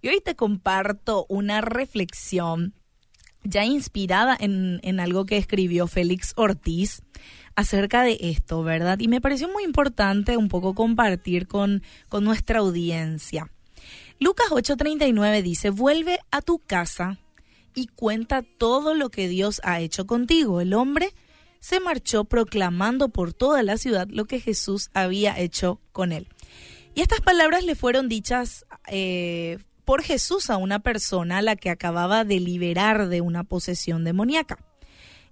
Y hoy te comparto una reflexión ya inspirada en, en, algo que escribió Félix Ortiz acerca de esto, ¿verdad? Y me pareció muy importante un poco compartir con, con nuestra audiencia. Lucas 8:39 dice, vuelve a tu casa y cuenta todo lo que Dios ha hecho contigo. El hombre se marchó proclamando por toda la ciudad lo que Jesús había hecho con él. Y estas palabras le fueron dichas eh, por Jesús a una persona a la que acababa de liberar de una posesión demoníaca.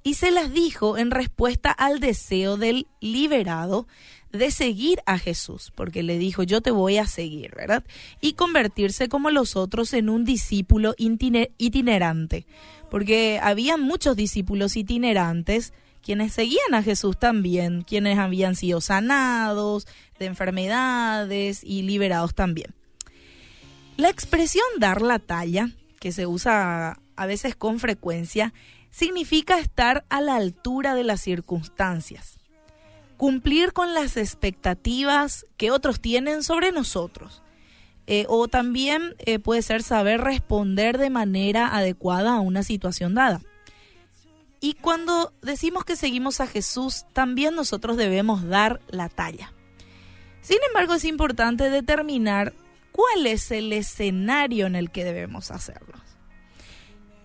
Y se las dijo en respuesta al deseo del liberado de seguir a Jesús, porque le dijo, yo te voy a seguir, ¿verdad? Y convertirse como los otros en un discípulo itinerante, porque había muchos discípulos itinerantes quienes seguían a Jesús también, quienes habían sido sanados de enfermedades y liberados también. La expresión dar la talla, que se usa a veces con frecuencia, significa estar a la altura de las circunstancias cumplir con las expectativas que otros tienen sobre nosotros. Eh, o también eh, puede ser saber responder de manera adecuada a una situación dada. Y cuando decimos que seguimos a Jesús, también nosotros debemos dar la talla. Sin embargo, es importante determinar cuál es el escenario en el que debemos hacerlo.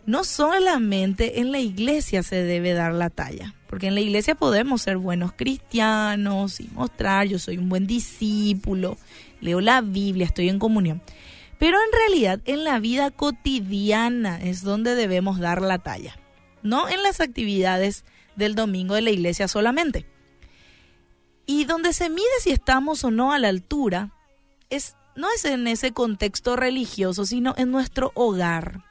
No solamente en la iglesia se debe dar la talla, porque en la iglesia podemos ser buenos cristianos y mostrar, yo soy un buen discípulo, leo la Biblia, estoy en comunión. Pero en realidad en la vida cotidiana es donde debemos dar la talla, no en las actividades del domingo de la iglesia solamente. Y donde se mide si estamos o no a la altura, es, no es en ese contexto religioso, sino en nuestro hogar,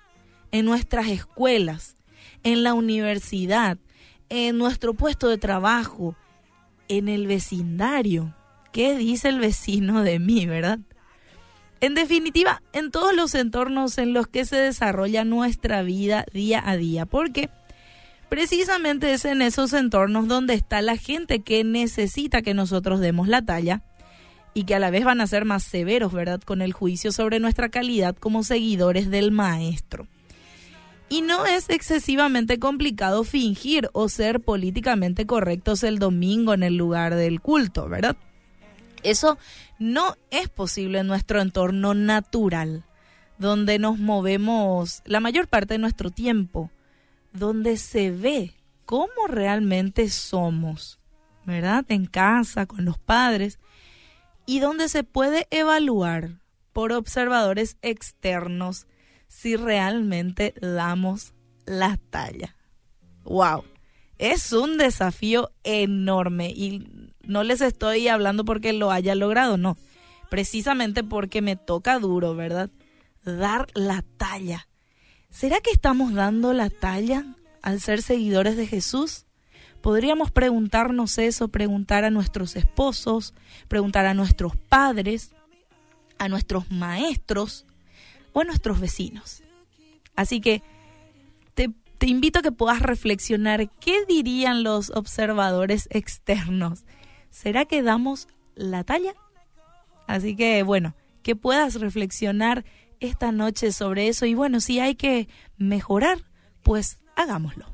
en nuestras escuelas, en la universidad, en nuestro puesto de trabajo, en el vecindario. ¿Qué dice el vecino de mí, verdad? En definitiva, en todos los entornos en los que se desarrolla nuestra vida día a día, porque precisamente es en esos entornos donde está la gente que necesita que nosotros demos la talla y que a la vez van a ser más severos, ¿verdad?, con el juicio sobre nuestra calidad como seguidores del Maestro. Y no es excesivamente complicado fingir o ser políticamente correctos el domingo en el lugar del culto, ¿verdad? Eso no es posible en nuestro entorno natural, donde nos movemos la mayor parte de nuestro tiempo, donde se ve cómo realmente somos, ¿verdad? En casa, con los padres, y donde se puede evaluar por observadores externos si realmente damos la talla. ¡Wow! Es un desafío enorme y no les estoy hablando porque lo haya logrado, no. Precisamente porque me toca duro, ¿verdad? Dar la talla. ¿Será que estamos dando la talla al ser seguidores de Jesús? Podríamos preguntarnos eso, preguntar a nuestros esposos, preguntar a nuestros padres, a nuestros maestros, o a nuestros vecinos. Así que te, invito a que puedas reflexionar qué dirían los observadores externos. ¿Será que damos la talla? Así que bueno, que puedas reflexionar esta noche sobre eso y bueno, si hay que mejorar, pues hagámoslo.